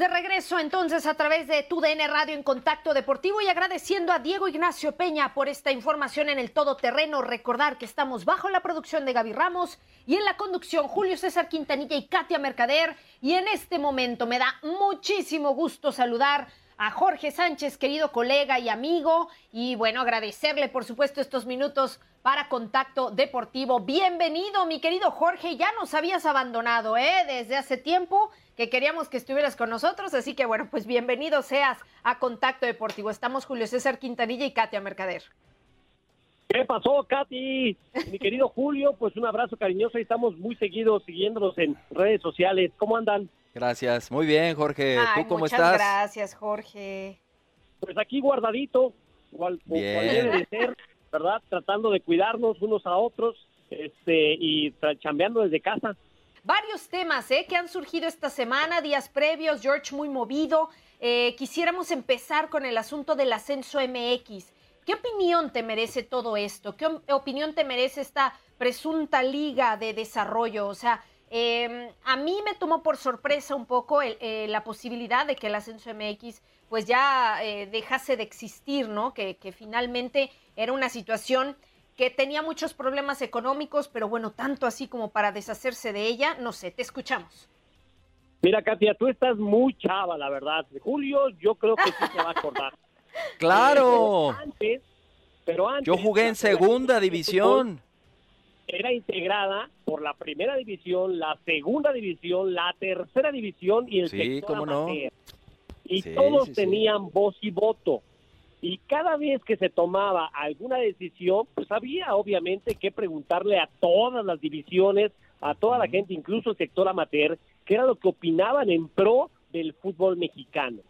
De regreso entonces a través de TUDN Radio en Contacto Deportivo y agradeciendo a Diego Ignacio Peña por esta información en el todoterreno. Recordar que estamos bajo la producción de Gaby Ramos y en la conducción Julio César Quintanilla y Katia Mercader. Y en este momento me da muchísimo gusto saludar a Jorge Sánchez, querido colega y amigo. Y bueno, agradecerle por supuesto estos minutos para Contacto Deportivo. Bienvenido, mi querido Jorge. Ya nos habías abandonado, ¿eh? Desde hace tiempo que queríamos que estuvieras con nosotros, así que bueno, pues bienvenido seas a Contacto Deportivo. Estamos Julio César Quintanilla y Katia Mercader. ¿Qué pasó, Katy? Mi querido Julio, pues un abrazo cariñoso y estamos muy seguidos siguiéndonos en redes sociales. ¿Cómo andan? Gracias, muy bien, Jorge. ¿Tú cómo muchas estás? Gracias, Jorge. Pues aquí guardadito, como debe de ser, ¿verdad? Tratando de cuidarnos unos a otros este y chambeando desde casa. Varios temas ¿eh? que han surgido esta semana, días previos, George muy movido. Eh, quisiéramos empezar con el asunto del ascenso MX. ¿Qué opinión te merece todo esto? ¿Qué opinión te merece esta presunta liga de desarrollo? O sea, eh, a mí me tomó por sorpresa un poco eh, la posibilidad de que el ascenso MX pues ya dejase de existir, ¿no? Que finalmente era una situación que tenía muchos problemas económicos, pero bueno, tanto así como para deshacerse de ella, no sé, te escuchamos. Mira, Katia, tú estás muy chava, la verdad. Julio, yo creo que sí se va a acordar. ¡Claro! Pero antes, pero antes, yo jugué en segunda división. Era integrada por la primera división, la segunda división, la tercera división y el sí, sector cómo no. Y Sí, todos sí, sí. tenían voz y voto. Y cada vez que se tomaba alguna decisión, pues había obviamente que preguntarle a todas las divisiones, a toda la gente, incluso el sector amateur, qué era lo que opinaban en pro del fútbol mexicano.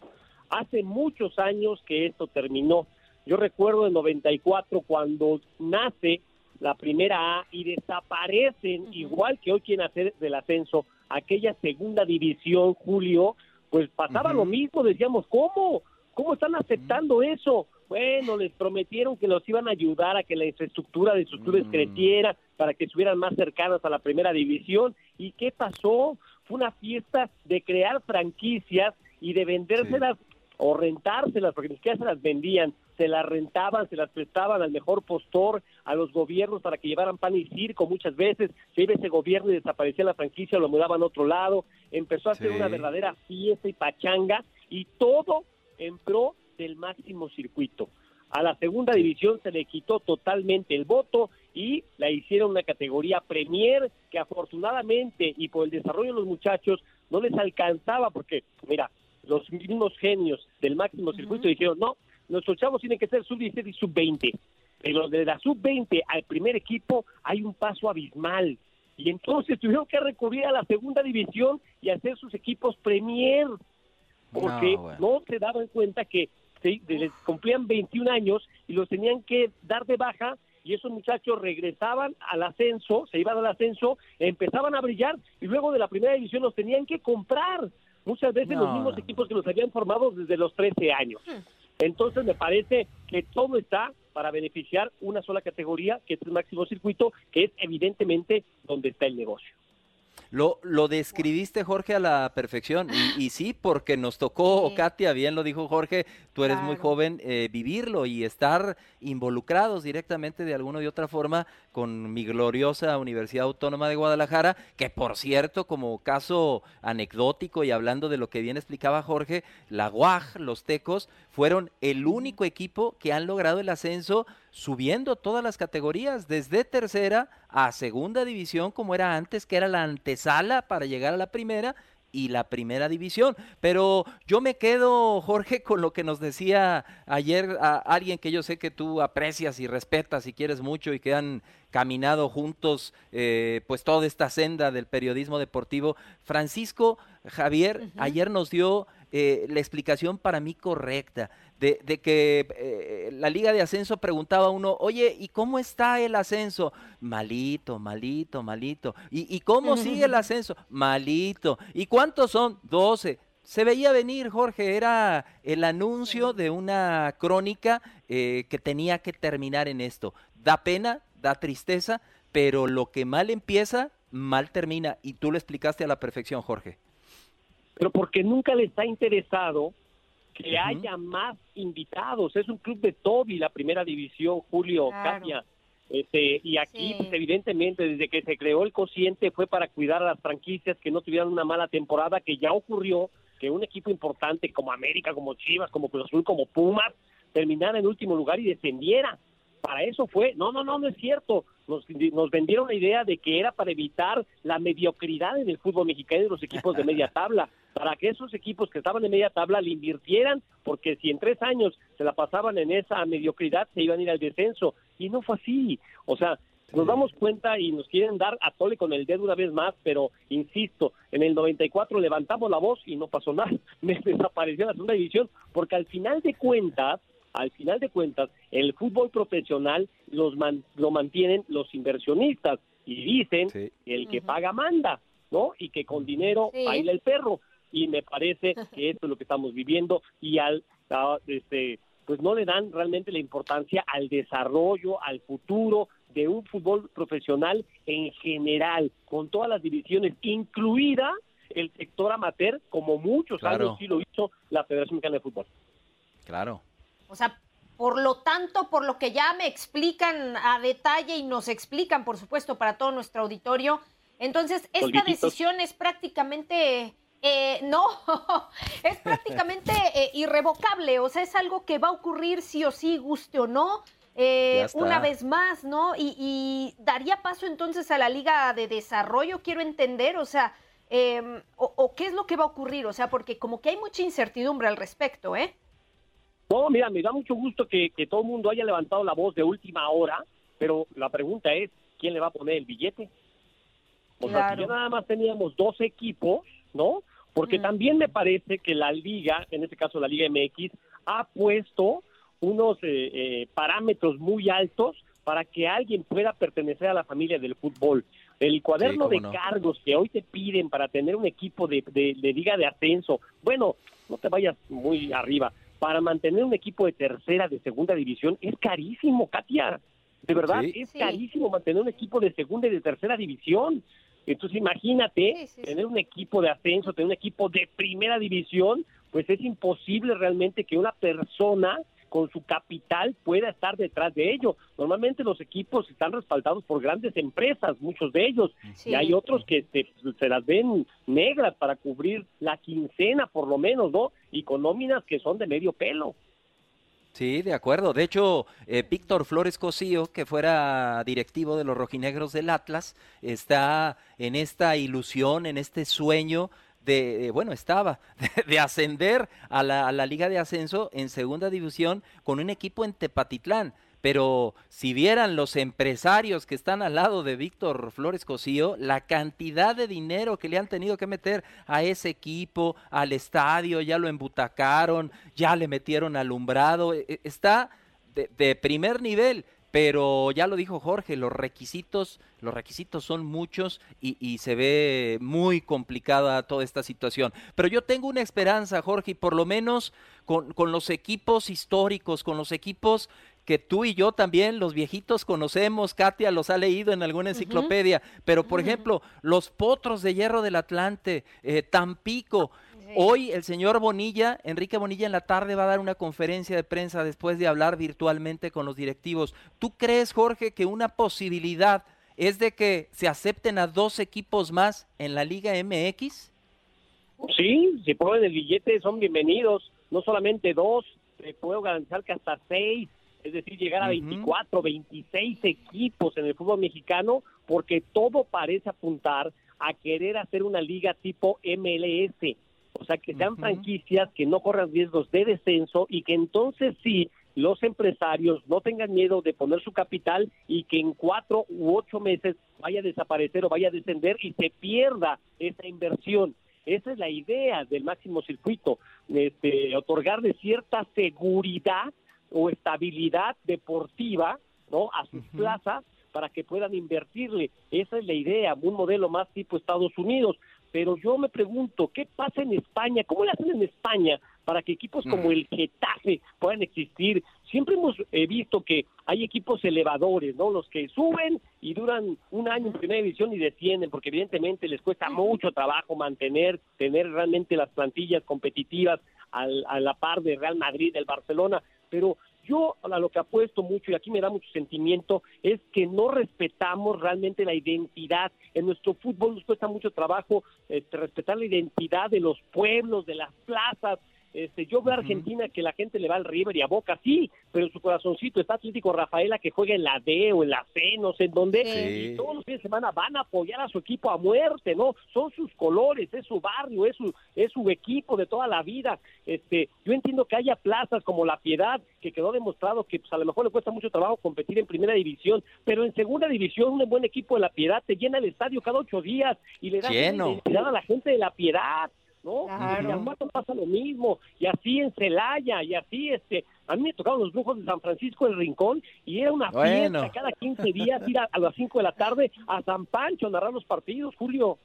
Hace muchos años que esto terminó. Yo recuerdo en 94 cuando nace la primera A y desaparecen, igual que hoy quieren hacer del ascenso, aquella segunda división, Julio, pues pasaba lo mismo, decíamos, ¿cómo? ¿Cómo están aceptando eso? Bueno, les prometieron que los iban a ayudar a que la infraestructura de sus clubes creciera, para que estuvieran más cercanas a la primera división. ¿Y qué pasó? Fue una fiesta de crear franquicias y de vendérselas o rentárselas, porque ni siquiera se las vendían, se las rentaban, se las prestaban al mejor postor, a los gobiernos para que llevaran pan y circo muchas veces, se iba ese gobierno y desaparecía la franquicia, lo mudaban a otro lado, empezó a ser Sí. una verdadera fiesta y pachanga, y todo en pro del máximo circuito. A la segunda división se le quitó totalmente el voto y la hicieron una categoría Premier que afortunadamente y por el desarrollo de los muchachos no les alcanzaba porque, mira, los mismos genios del máximo circuito dijeron, no, nuestros chavos tienen que ser sub-17 y sub-20. Pero de la sub-20 al primer equipo hay un paso abismal. Y entonces tuvieron que recurrir a la segunda división y hacer sus equipos Premier porque No, bueno. no se daban cuenta que se, les cumplían 21 años y los tenían que dar de baja y esos muchachos regresaban al ascenso, se iban al ascenso, empezaban a brillar y luego de la primera división los tenían que comprar. Muchas veces No, los mismos no, equipos que los habían formado desde los 13 años. Entonces me parece que todo está para beneficiar una sola categoría, que es el máximo circuito, que es evidentemente donde está el negocio. Lo, lo describiste, Jorge, a la perfección. Y, sí, porque nos tocó, Katia, bien lo dijo Jorge, tú eres muy joven, eh, vivirlo y estar involucrados directamente de alguna y otra forma con mi gloriosa Universidad Autónoma de Guadalajara, que por cierto, como caso anecdótico y hablando de lo que bien explicaba Jorge, la UAG, los Tecos, fueron el único equipo que han logrado el ascenso subiendo todas las categorías, desde tercera a segunda división, como era antes, que era la antesala para llegar a la primera, y la primera división. Pero yo me quedo, Jorge, con lo que nos decía ayer a alguien que yo sé que tú aprecias y respetas y quieres mucho y que han caminado juntos eh, pues toda esta senda del periodismo deportivo. Francisco Javier ayer nos dio eh, la explicación para mí correcta de, que eh, la Liga de Ascenso preguntaba a uno, oye, ¿y cómo está el ascenso? Malito, malito, malito. ¿Y, y cómo sigue el ascenso? Malito. ¿Y cuántos son? Doce. Se veía venir, Jorge, era el anuncio de una crónica eh, que tenía que terminar en esto. Da pena, da tristeza, pero lo que mal empieza, mal termina. Y tú lo explicaste a la perfección, Jorge. Pero porque nunca les ha interesado que haya más invitados. Es un club de Toby, la primera división, Julio, Katia. Este, y aquí, pues, evidentemente, desde que se creó el cociente fue para cuidar a las franquicias que no tuvieran una mala temporada, que ya ocurrió que un equipo importante como América, como Chivas, como Cruz Azul, como Pumas, terminara en último lugar y descendiera. Para eso fue, no, no, no, no es cierto. Nos, nos vendieron la idea de que era para evitar la mediocridad en el fútbol mexicano y de los equipos de media tabla para que esos equipos que estaban en media tabla le invirtieran, porque si en tres años se la pasaban en esa mediocridad, se iban a ir al descenso. Y no fue así. O sea, nos damos cuenta y nos quieren dar a tole con el dedo una vez más, pero insisto, en el 94 levantamos la voz y no pasó nada. Me desapareció la segunda división, porque al final de cuentas, al final de cuentas, el fútbol profesional los lo mantienen los inversionistas y dicen que el que paga manda, ¿no? Y que con dinero baila el perro y me parece que esto es lo que estamos viviendo y al este pues no le dan realmente la importancia al desarrollo, al futuro de un fútbol profesional en general, con todas las divisiones, incluida el sector amateur, como muchos años sí lo hizo la Federación Mexicana de Fútbol. Claro. O sea, por lo tanto, por lo que ya me explican a detalle y nos explican, por supuesto, para todo nuestro auditorio, entonces esta decisión es prácticamente eh, no, es prácticamente eh, irrevocable, o sea, es algo que va a ocurrir sí o sí, guste o no, eh, una vez más, ¿no? Y, daría paso entonces a la Liga de Desarrollo, quiero entender, o sea, em, o, qué es lo que va a ocurrir, o sea, porque como que hay mucha incertidumbre al respecto, ¿eh? No, mira, me da mucho gusto que, todo el mundo haya levantado la voz de última hora, pero la pregunta es, ¿quién le va a poner el billete? O sea, si ya nada más teníamos dos equipos, ¿no? Porque también me parece que la liga, en este caso la Liga MX, ha puesto unos eh, eh, parámetros muy altos para que alguien pueda pertenecer a la familia del fútbol. El cuaderno de cargos que hoy te piden para tener un equipo de, de, liga de ascenso, bueno, no te vayas muy arriba, para mantener un equipo de tercera, de segunda división, es carísimo, Katia. De verdad, es carísimo mantener un equipo de segunda y de tercera división. Entonces imagínate tener un equipo de ascenso, tener un equipo de primera división, pues es imposible realmente que una persona con su capital pueda estar detrás de ello. Normalmente los equipos están respaldados por grandes empresas, muchos de ellos, y hay otros que se, las ven negras para cubrir la quincena por lo menos, ¿no? Y con nóminas que son de medio pelo. Sí, de acuerdo. De hecho, eh, Víctor Flores Cosío, que fuera directivo de los rojinegros del Atlas, está en esta ilusión, en este sueño de, bueno, estaba, de, ascender a la, a la, Liga de Ascenso en segunda división con un equipo en Tepatitlán. Pero si vieran los empresarios que están al lado de Víctor Flores Cosío, la cantidad de dinero que le han tenido que meter a ese equipo, al estadio, ya lo embutacaron, ya le metieron alumbrado, e, e, está de, primer nivel pero ya lo dijo Jorge, los requisitos, los requisitos son muchos y, se ve muy complicada toda esta situación. Pero yo tengo una esperanza, Jorge, y por lo menos con, con los equipos históricos, con los equipos que tú y yo también, los viejitos, conocemos, Katia los ha leído en alguna enciclopedia, pero por ejemplo, los potros de hierro del Atlante, eh, Tampico. Hoy el señor Bonilla, Enrique Bonilla en la tarde va a dar una conferencia de prensa después de hablar virtualmente con los directivos. ¿Tú crees, Jorge, que una posibilidad es de que se acepten a dos equipos más en la Liga MX? Sí, si ponen el billete son bienvenidos, no solamente dos, te puedo garantizar que hasta seis, es decir, llegar a 24, 26 equipos en el fútbol mexicano, porque todo parece apuntar a querer hacer una liga tipo MLS, o sea, que sean franquicias que no corran riesgos de descenso y que entonces sí los empresarios no tengan miedo de poner su capital y que en cuatro u ocho meses vaya a desaparecer o vaya a descender y se pierda esa inversión. Esa es la idea del máximo circuito, este, otorgarle cierta seguridad o estabilidad deportiva ¿no? a sus plazas para que puedan invertirle. Esa es la idea, un modelo más tipo Estados Unidos. Pero yo me pregunto, ¿qué pasa en España? ¿Cómo le hacen en España para que equipos como el Getafe puedan existir? Siempre hemos eh, visto que hay equipos elevadores, ¿no? Los que suben y duran un año en primera división y descienden, porque evidentemente les cuesta mucho trabajo mantener, tener realmente las plantillas competitivas al, a la par de Real Madrid, del Barcelona. Pero yo a lo que apuesto mucho, y aquí me da mucho sentimiento, es que no respetamos realmente la identidad. En nuestro fútbol nos cuesta mucho trabajo este, respetar la identidad de los pueblos, de las plazas, este, yo veo a Argentina que la gente le va al River y a Boca, sí, pero en su corazoncito está Atlético Rafaela que juega en la D o en la C, no sé en dónde, y todos los fines de semana van a apoyar a su equipo a muerte, ¿no? Son sus colores, es su barrio, es su, es su equipo de toda la vida. Este, yo entiendo que haya plazas como La Piedad, que quedó demostrado que pues, a lo mejor le cuesta mucho trabajo competir en primera división, pero en segunda división un buen equipo de La Piedad te llena el estadio cada ocho días y le da identidad a la gente de La Piedad. ¿No? Y en pasa lo mismo, y así en Celaya, y así este, a mí me tocaron los brujos de San Francisco del Rincón y era una fiesta cada 15 días ir a, a las 5 de la tarde a San Pancho a narrar los partidos, Julio.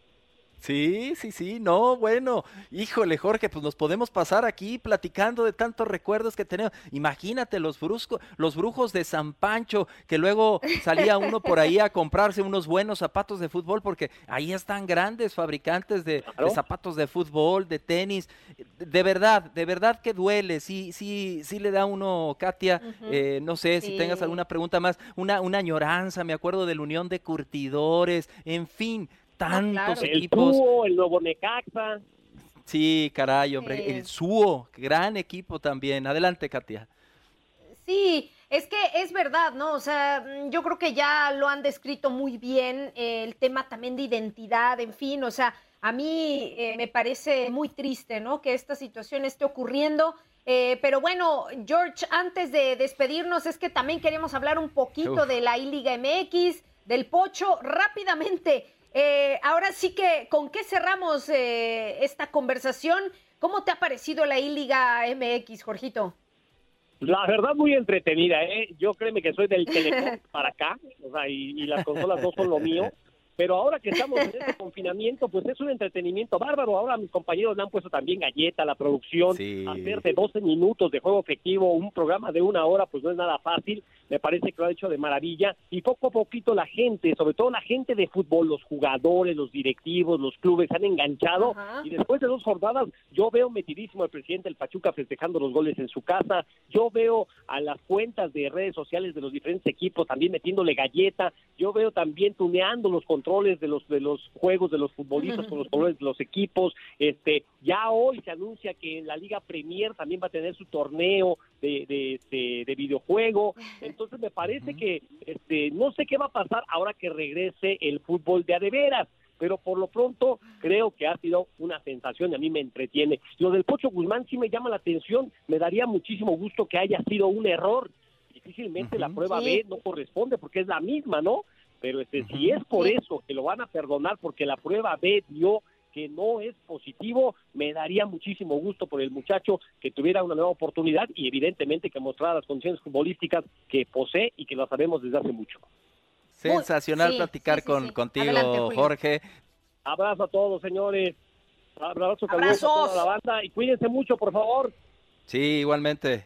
Sí, sí, sí, no, bueno, híjole Jorge, pues nos podemos pasar aquí platicando de tantos recuerdos que tenemos. Imagínate los, brusco, los brujos de San Pancho, que luego salía uno por ahí a comprarse unos buenos zapatos de fútbol, porque ahí están grandes fabricantes de, zapatos de fútbol, de tenis. De verdad, de verdad que duele, sí, sí, sí le da uno, Katia, eh, no sé si tengas alguna pregunta más, una, una añoranza, me acuerdo de la Unión de Curtidores, en fin tantos equipos. El el nuevo Necaxa. Sí, caray, hombre, el Suo, gran equipo también. Adelante, Katia. Sí, es que es verdad, ¿no? O sea, mm, yo creo que ya lo han descrito muy bien, eh, el tema también de identidad, en fin, o sea, a mí eh, me parece muy triste, ¿no? Que esta situación esté ocurriendo. Eh, pero bueno, George, antes de despedirnos, es que también queremos hablar un poquito de la I-Liga MX, del Pocho, rápidamente. Eh, ahora sí que, ¿con qué cerramos eh, esta conversación? ¿Cómo te ha parecido la I-Liga MX, Jorgito? La verdad, muy entretenida, ¿eh? Yo créeme que soy del teléfono para acá, o sea, y, y las consolas no son lo mío. Pero ahora que estamos en este confinamiento, pues es un entretenimiento bárbaro. Ahora mis compañeros le han puesto también galleta a la producción, hacer de 12 minutos de juego efectivo, un programa de una hora, pues no es nada fácil. Me parece que lo ha hecho de maravilla. Y poco a poquito la gente, sobre todo la gente de fútbol, los jugadores, los directivos, los clubes, se han enganchado. Y después de dos jornadas, yo veo metidísimo al presidente del Pachuca festejando los goles en su casa. Yo veo a las cuentas de redes sociales de los diferentes equipos también metiéndole galleta. Yo veo también tuneando los controles de los de los juegos de los futbolistas con los colores de los equipos. Este, ya hoy se anuncia que la Liga Premier también va a tener su torneo de, de, de, videojuego. Entonces me parece que este, no sé qué va a pasar ahora que regrese el fútbol de adeveras pero por lo pronto creo que ha sido una sensación y a mí me entretiene. Lo del Pocho Guzmán sí me llama la atención, me daría muchísimo gusto que haya sido un error. Difícilmente la prueba B no corresponde porque es la misma, ¿no? Pero este, si es por eso que lo van a perdonar porque la prueba B dio que no es positivo, me daría muchísimo gusto por el muchacho que tuviera una nueva oportunidad y evidentemente que mostrara las condiciones futbolísticas que posee y que lo sabemos desde hace mucho. Sensacional platicar con, contigo, Jorge. Abrazo a todos, señores. Abrazo a toda la banda y cuídense mucho, por favor. Sí, igualmente.